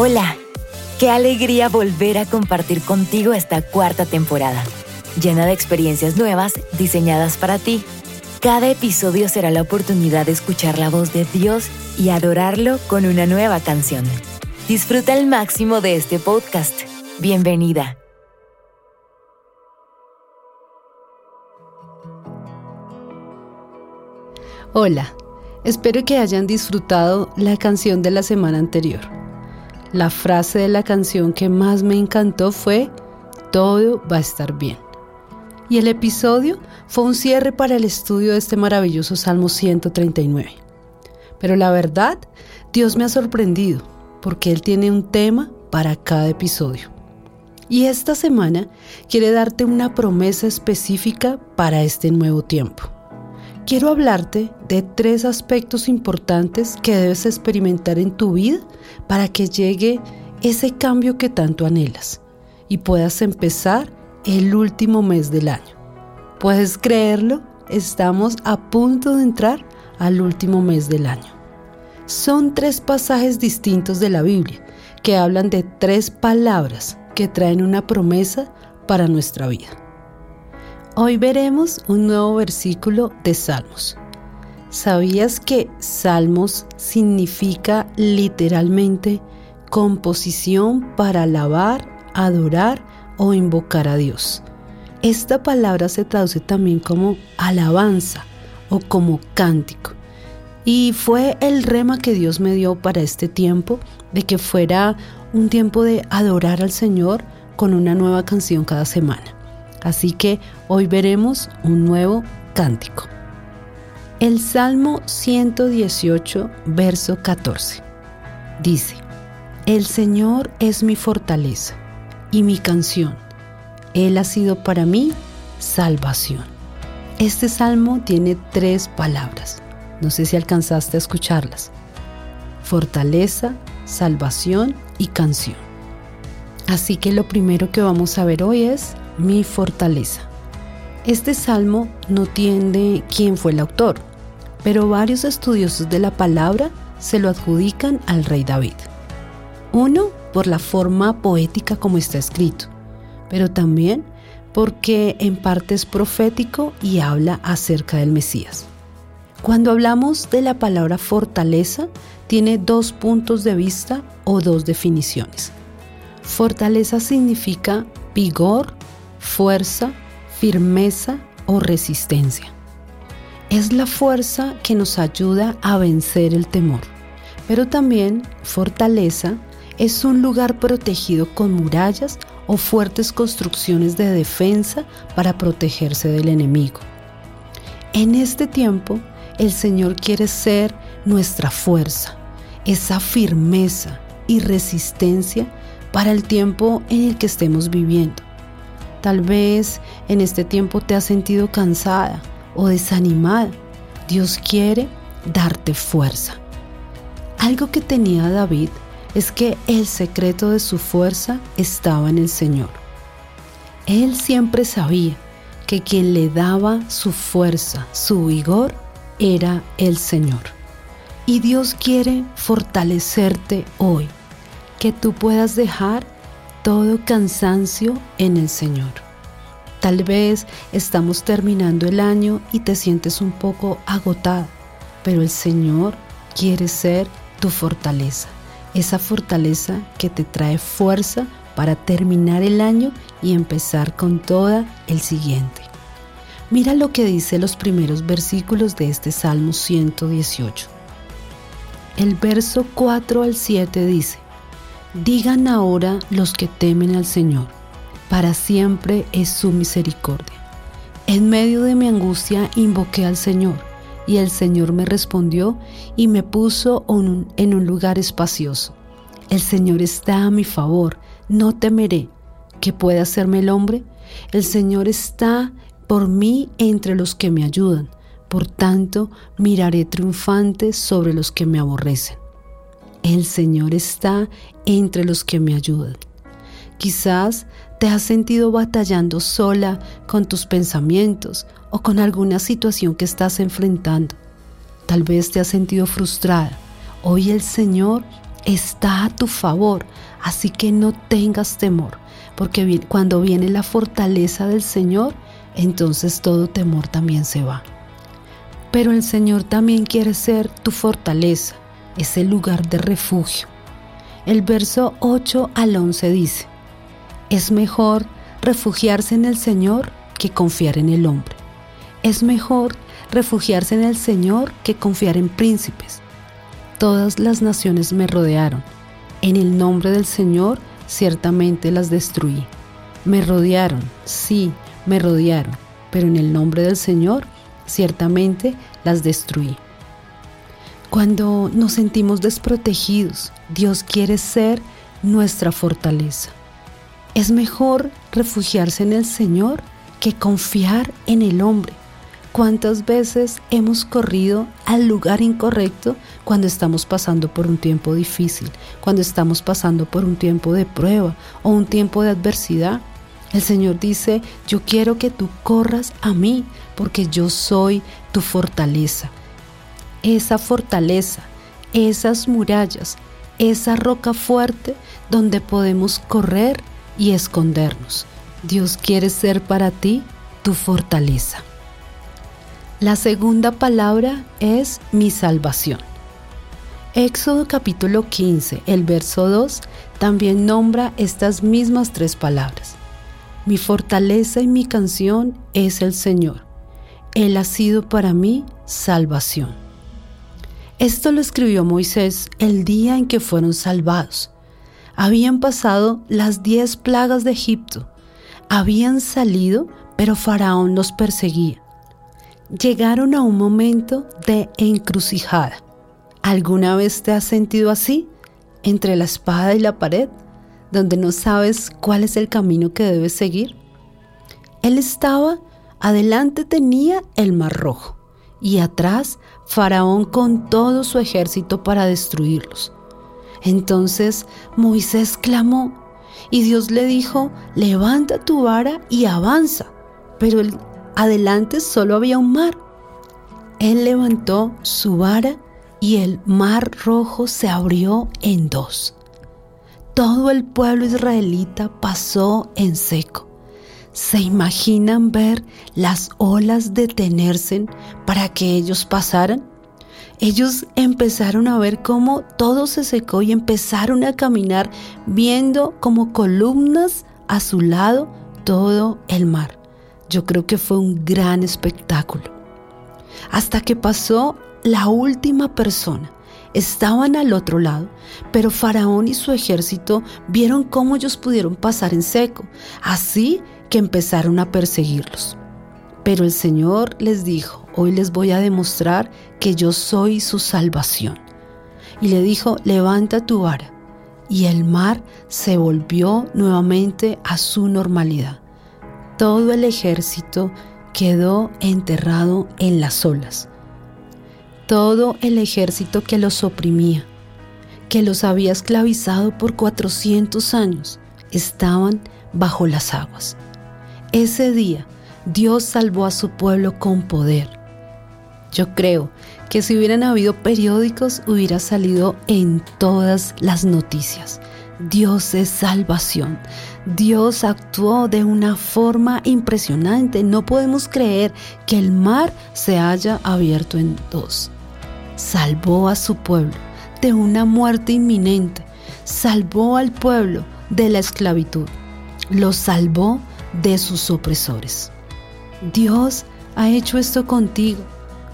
Hola, qué alegría volver a compartir contigo esta cuarta temporada, llena de experiencias nuevas diseñadas para ti. Cada episodio será la oportunidad de escuchar la voz de Dios y adorarlo con una nueva canción. Disfruta al máximo de este podcast. Bienvenida. Hola, espero que hayan disfrutado la canción de la semana anterior. La frase de la canción que más me encantó fue, todo va a estar bien. Y el episodio fue un cierre para el estudio de este maravilloso Salmo 139. Pero la verdad, Dios me ha sorprendido porque Él tiene un tema para cada episodio. Y esta semana quiere darte una promesa específica para este nuevo tiempo. Quiero hablarte de tres aspectos importantes que debes experimentar en tu vida para que llegue ese cambio que tanto anhelas y puedas empezar el último mes del año. ¿Puedes creerlo? Estamos a punto de entrar al último mes del año. Son tres pasajes distintos de la Biblia que hablan de tres palabras que traen una promesa para nuestra vida. Hoy veremos un nuevo versículo de Salmos. ¿Sabías que Salmos significa literalmente composición para alabar, adorar o invocar a Dios? Esta palabra se traduce también como alabanza o como cántico. Y fue el rema que Dios me dio para este tiempo, de que fuera un tiempo de adorar al Señor con una nueva canción cada semana. Así que hoy veremos un nuevo cántico. El Salmo 118, verso 14. Dice, El Señor es mi fortaleza y mi canción. Él ha sido para mí salvación. Este salmo tiene tres palabras. No sé si alcanzaste a escucharlas. Fortaleza, salvación y canción. Así que lo primero que vamos a ver hoy es mi fortaleza. Este salmo no tiene quién fue el autor, pero varios estudiosos de la palabra se lo adjudican al rey David. Uno, por la forma poética como está escrito, pero también porque en parte es profético y habla acerca del Mesías. Cuando hablamos de la palabra fortaleza, tiene dos puntos de vista o dos definiciones. Fortaleza significa vigor, fuerza, firmeza o resistencia. Es la fuerza que nos ayuda a vencer el temor, pero también fortaleza es un lugar protegido con murallas o fuertes construcciones de defensa para protegerse del enemigo. En este tiempo, el Señor quiere ser nuestra fuerza, esa firmeza y resistencia para el tiempo en el que estemos viviendo. Tal vez en este tiempo te has sentido cansada o desanimada. Dios quiere darte fuerza. Algo que tenía David es que el secreto de su fuerza estaba en el Señor. Él siempre sabía que quien le daba su fuerza, su vigor, era el Señor. Y Dios quiere fortalecerte hoy, que tú puedas dejar todo cansancio en el Señor. Tal vez estamos terminando el año y te sientes un poco agotada, pero el Señor quiere ser tu fortaleza, esa fortaleza que te trae fuerza para terminar el año y empezar con toda el siguiente. Mira lo que dice los primeros versículos de este Salmo 118. El verso 4 al 7 dice, Digan ahora los que temen al Señor, para siempre es su misericordia. En medio de mi angustia invoqué al Señor, y el Señor me respondió y me puso en un lugar espacioso. El Señor está a mi favor, no temeré. que pueda hacerme el hombre? El Señor está por mí entre los que me ayudan. Por tanto, miraré triunfante sobre los que me aborrecen. El Señor está entre los que me ayudan. Quizás te has sentido batallando sola con tus pensamientos o con alguna situación que estás enfrentando. Tal vez te has sentido frustrada. Hoy el Señor está a tu favor, así que no tengas temor, porque cuando viene la fortaleza del Señor, entonces todo temor también se va. Pero el Señor también quiere ser tu fortaleza, ese lugar de refugio. El verso 8 al 11 dice, es mejor refugiarse en el Señor que confiar en el hombre. Es mejor refugiarse en el Señor que confiar en príncipes. Todas las naciones me rodearon. En el nombre del Señor ciertamente las destruí. Me rodearon, sí, me rodearon, pero en el nombre del Señor ciertamente las destruí. Cuando nos sentimos desprotegidos, Dios quiere ser nuestra fortaleza. Es mejor refugiarse en el Señor que confiar en el hombre. ¿Cuántas veces hemos corrido al lugar incorrecto cuando estamos pasando por un tiempo difícil, cuando estamos pasando por un tiempo de prueba o un tiempo de adversidad? El Señor dice, yo quiero que tú corras a mí porque yo soy tu fortaleza. Esa fortaleza, esas murallas, esa roca fuerte donde podemos correr y escondernos. Dios quiere ser para ti tu fortaleza. La segunda palabra es mi salvación. Éxodo capítulo 15, el verso 2, también nombra estas mismas tres palabras. Mi fortaleza y mi canción es el Señor. Él ha sido para mí salvación. Esto lo escribió Moisés el día en que fueron salvados. Habían pasado las diez plagas de Egipto. Habían salido, pero Faraón los perseguía. Llegaron a un momento de encrucijada. ¿Alguna vez te has sentido así? Entre la espada y la pared, donde no sabes cuál es el camino que debes seguir. Él estaba, adelante tenía el mar rojo y atrás Faraón con todo su ejército para destruirlos. Entonces Moisés clamó y Dios le dijo, levanta tu vara y avanza. Pero el, adelante solo había un mar. Él levantó su vara y el mar rojo se abrió en dos. Todo el pueblo israelita pasó en seco. ¿Se imaginan ver las olas detenerse para que ellos pasaran? ellos empezaron a ver cómo todo se secó y empezaron a caminar viendo como columnas a su lado todo el mar. Yo creo que fue un gran espectáculo. Hasta que pasó la última persona. Estaban al otro lado, pero Faraón y su ejército vieron cómo ellos pudieron pasar en seco, así que empezaron a perseguirlos. Pero el Señor les dijo, hoy les voy a demostrar que yo soy su salvación. Y le dijo, levanta tu vara. Y el mar se volvió nuevamente a su normalidad. Todo el ejército quedó enterrado en las olas. Todo el ejército que los oprimía, que los había esclavizado por 400 años, estaban bajo las aguas. Ese día Dios salvó a su pueblo con poder. Yo creo que si hubieran habido periódicos hubiera salido en todas las noticias. Dios es salvación. Dios actuó de una forma impresionante. No podemos creer que el mar se haya abierto en dos. Salvó a su pueblo de una muerte inminente. Salvó al pueblo de la esclavitud. Lo salvó de sus opresores. Dios ha hecho esto contigo,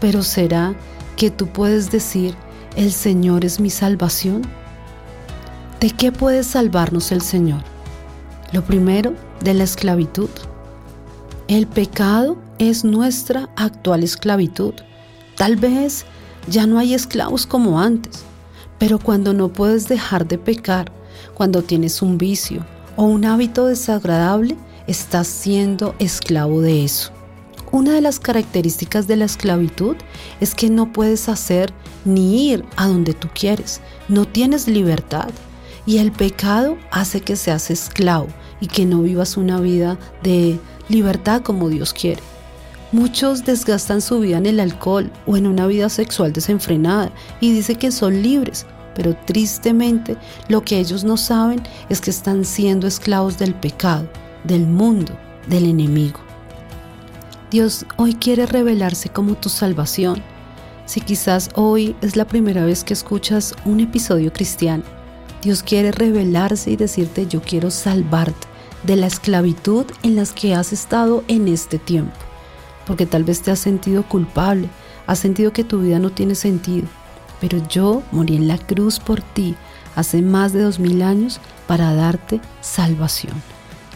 pero ¿será que tú puedes decir, el Señor es mi salvación? ¿De qué puede salvarnos el Señor? Lo primero, de la esclavitud. El pecado es nuestra actual esclavitud. Tal vez ya no hay esclavos como antes, pero cuando no puedes dejar de pecar, cuando tienes un vicio o un hábito desagradable, estás siendo esclavo de eso. Una de las características de la esclavitud es que no puedes hacer ni ir a donde tú quieres, no tienes libertad y el pecado hace que seas esclavo y que no vivas una vida de libertad como Dios quiere. Muchos desgastan su vida en el alcohol o en una vida sexual desenfrenada y dicen que son libres, pero tristemente lo que ellos no saben es que están siendo esclavos del pecado, del mundo, del enemigo. Dios hoy quiere revelarse como tu salvación. Si quizás hoy es la primera vez que escuchas un episodio cristiano, Dios quiere revelarse y decirte yo quiero salvarte de la esclavitud en las que has estado en este tiempo, porque tal vez te has sentido culpable, has sentido que tu vida no tiene sentido, pero yo morí en la cruz por ti hace más de dos mil años para darte salvación.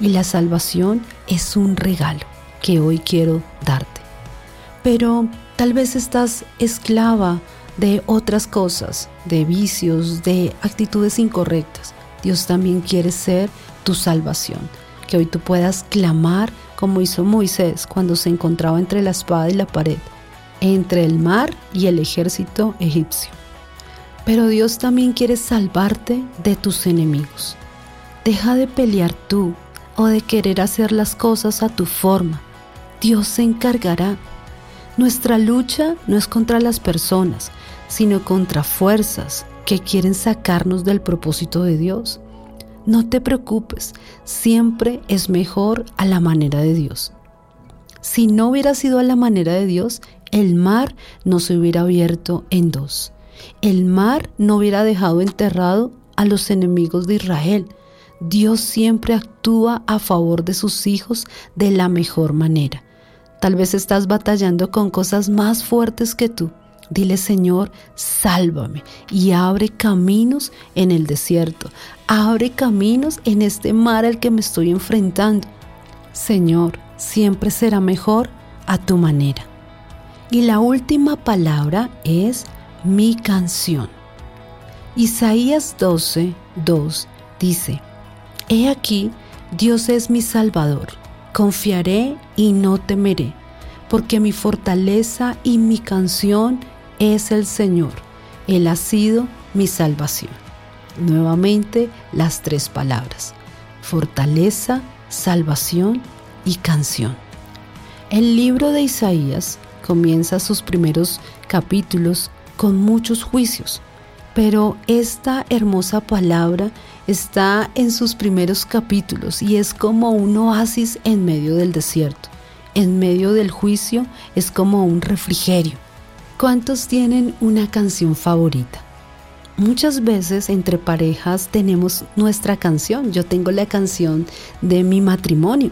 Y la salvación es un regalo que hoy quiero darte. Pero tal vez estás esclava de otras cosas, de vicios, de actitudes incorrectas. Dios también quiere ser tu salvación. Que hoy tú puedas clamar como hizo Moisés cuando se encontraba entre la espada y la pared, entre el mar y el ejército egipcio. Pero Dios también quiere salvarte de tus enemigos. Deja de pelear tú o de querer hacer las cosas a tu forma. Dios se encargará. Nuestra lucha no es contra las personas, sino contra fuerzas que quieren sacarnos del propósito de Dios. No te preocupes, siempre es mejor a la manera de Dios. Si no hubiera sido a la manera de Dios, el mar no se hubiera abierto en dos. El mar no hubiera dejado enterrado a los enemigos de Israel. Dios siempre actúa a favor de sus hijos de la mejor manera. Tal vez estás batallando con cosas más fuertes que tú. Dile, Señor, sálvame y abre caminos en el desierto. Abre caminos en este mar al que me estoy enfrentando. Señor, siempre será mejor a tu manera. Y la última palabra es mi canción. Isaías 12, 2 dice, He aquí, Dios es mi Salvador, confiaré y no temeré, porque mi fortaleza y mi canción es el Señor. Él ha sido mi salvación. Nuevamente las tres palabras. Fortaleza, salvación y canción. El libro de Isaías comienza sus primeros capítulos con muchos juicios, pero esta hermosa palabra está en sus primeros capítulos y es como un oasis en medio del desierto. En medio del juicio es como un refrigerio. ¿Cuántos tienen una canción favorita? Muchas veces entre parejas tenemos nuestra canción. Yo tengo la canción de mi matrimonio.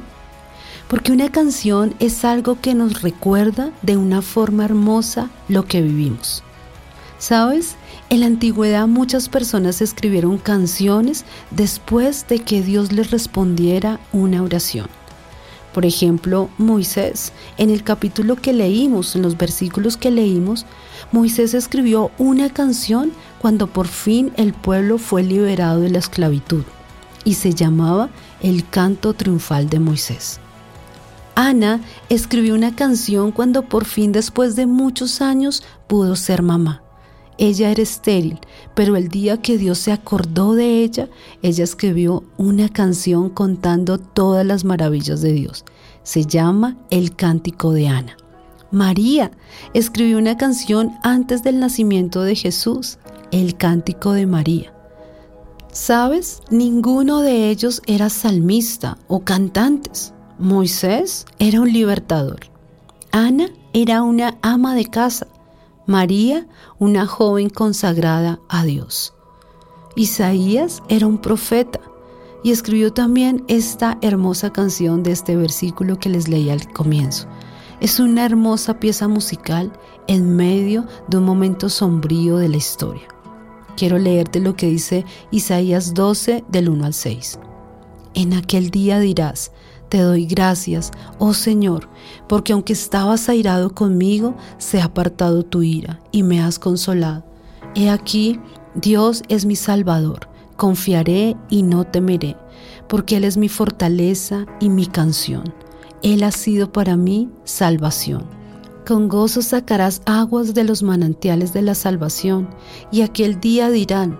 Porque una canción es algo que nos recuerda de una forma hermosa lo que vivimos. ¿Sabes? En la antigüedad muchas personas escribieron canciones después de que Dios les respondiera una oración. Por ejemplo, Moisés, en el capítulo que leímos, en los versículos que leímos, Moisés escribió una canción cuando por fin el pueblo fue liberado de la esclavitud y se llamaba El canto triunfal de Moisés. Ana escribió una canción cuando por fin después de muchos años pudo ser mamá. Ella era estéril, pero el día que Dios se acordó de ella, ella escribió una canción contando todas las maravillas de Dios. Se llama El Cántico de Ana. María escribió una canción antes del nacimiento de Jesús, El Cántico de María. ¿Sabes? Ninguno de ellos era salmista o cantantes. Moisés era un libertador. Ana era una ama de casa. María, una joven consagrada a Dios. Isaías era un profeta y escribió también esta hermosa canción de este versículo que les leí al comienzo. Es una hermosa pieza musical en medio de un momento sombrío de la historia. Quiero leerte lo que dice Isaías 12 del 1 al 6. En aquel día dirás, te doy gracias, oh Señor, porque aunque estabas airado conmigo, se ha apartado tu ira y me has consolado. He aquí, Dios es mi Salvador, confiaré y no temeré, porque Él es mi fortaleza y mi canción. Él ha sido para mí salvación. Con gozo sacarás aguas de los manantiales de la salvación, y aquel día dirán,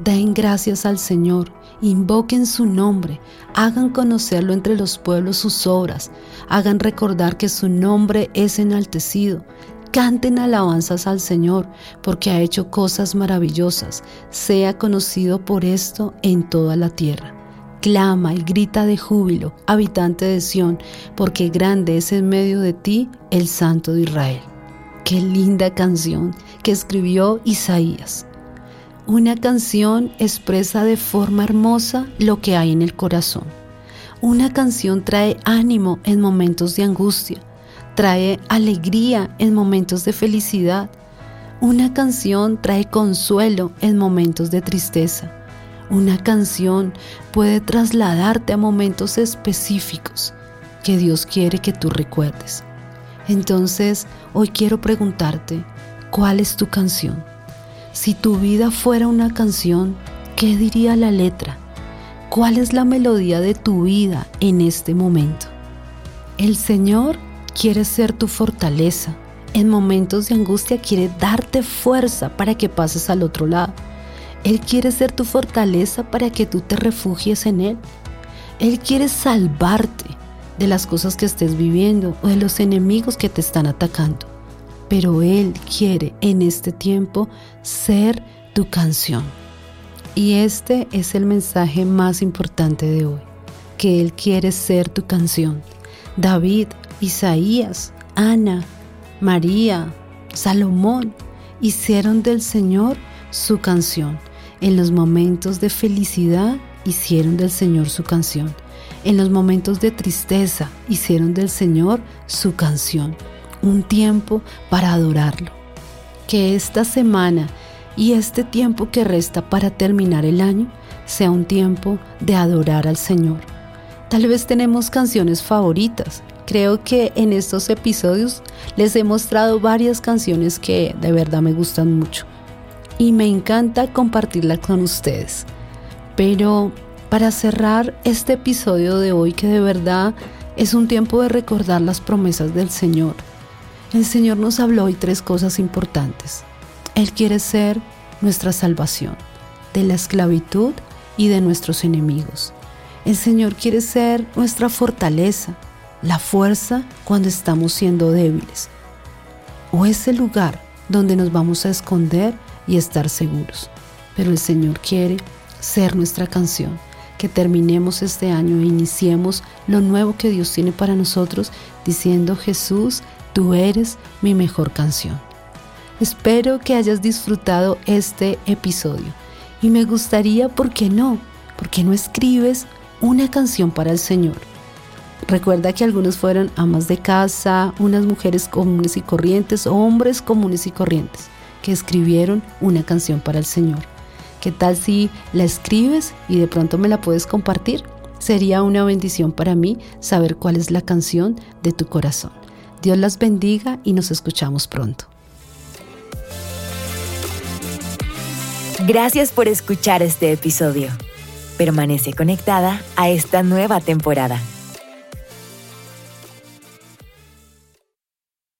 den gracias al Señor invoquen su nombre, hagan conocerlo entre los pueblos sus obras, hagan recordar que su nombre es enaltecido, Canten alabanzas al Señor, porque ha hecho cosas maravillosas. Sea conocido por esto en toda la tierra. Clama y grita de júbilo, habitante de Sión, porque grande es en medio de ti el Santo de Israel. Qué linda canción que escribió Isaías. Una canción expresa de forma hermosa lo que hay en el corazón. Una canción trae ánimo en momentos de angustia, trae alegría en momentos de felicidad. Una canción trae consuelo en momentos de tristeza. Una canción puede trasladarte a momentos específicos que Dios quiere que tú recuerdes. Entonces, hoy quiero preguntarte, ¿cuál es tu canción? Si tu vida fuera una canción, ¿qué diría la letra? ¿Cuál es la melodía de tu vida en este momento? El Señor quiere ser tu fortaleza. En momentos de angustia quiere darte fuerza para que pases al otro lado. Él quiere ser tu fortaleza para que tú te refugies en Él. Él quiere salvarte de las cosas que estés viviendo o de los enemigos que te están atacando. Pero Él quiere en este tiempo ser tu canción. Y este es el mensaje más importante de hoy, que Él quiere ser tu canción. David, Isaías, Ana, María, Salomón hicieron del Señor su canción en los momentos de felicidad hicieron del Señor su canción. En los momentos de tristeza hicieron del Señor su canción. Un tiempo para adorarlo. Que esta semana y este tiempo que resta para terminar el año sea un tiempo de adorar al Señor. Tal vez tenemos canciones favoritas. Creo que en estos episodios les he mostrado varias canciones que de verdad me gustan mucho y me encanta compartirla con ustedes. Pero para cerrar este episodio de hoy que de verdad es un tiempo de recordar las promesas del Señor. El Señor nos habló hoy tres cosas importantes. Él quiere ser nuestra salvación de la esclavitud y de nuestros enemigos. El Señor quiere ser nuestra fortaleza, la fuerza cuando estamos siendo débiles. O ese lugar donde nos vamos a esconder y estar seguros. Pero el Señor quiere ser nuestra canción, que terminemos este año e iniciemos lo nuevo que Dios tiene para nosotros diciendo Jesús, tú eres mi mejor canción. Espero que hayas disfrutado este episodio y me gustaría, ¿por qué no? ¿Por qué no escribes una canción para el Señor? Recuerda que algunos fueron amas de casa, unas mujeres comunes y corrientes, hombres comunes y corrientes que escribieron una canción para el Señor. ¿Qué tal si la escribes y de pronto me la puedes compartir? Sería una bendición para mí saber cuál es la canción de tu corazón. Dios las bendiga y nos escuchamos pronto. Gracias por escuchar este episodio. Permanece conectada a esta nueva temporada.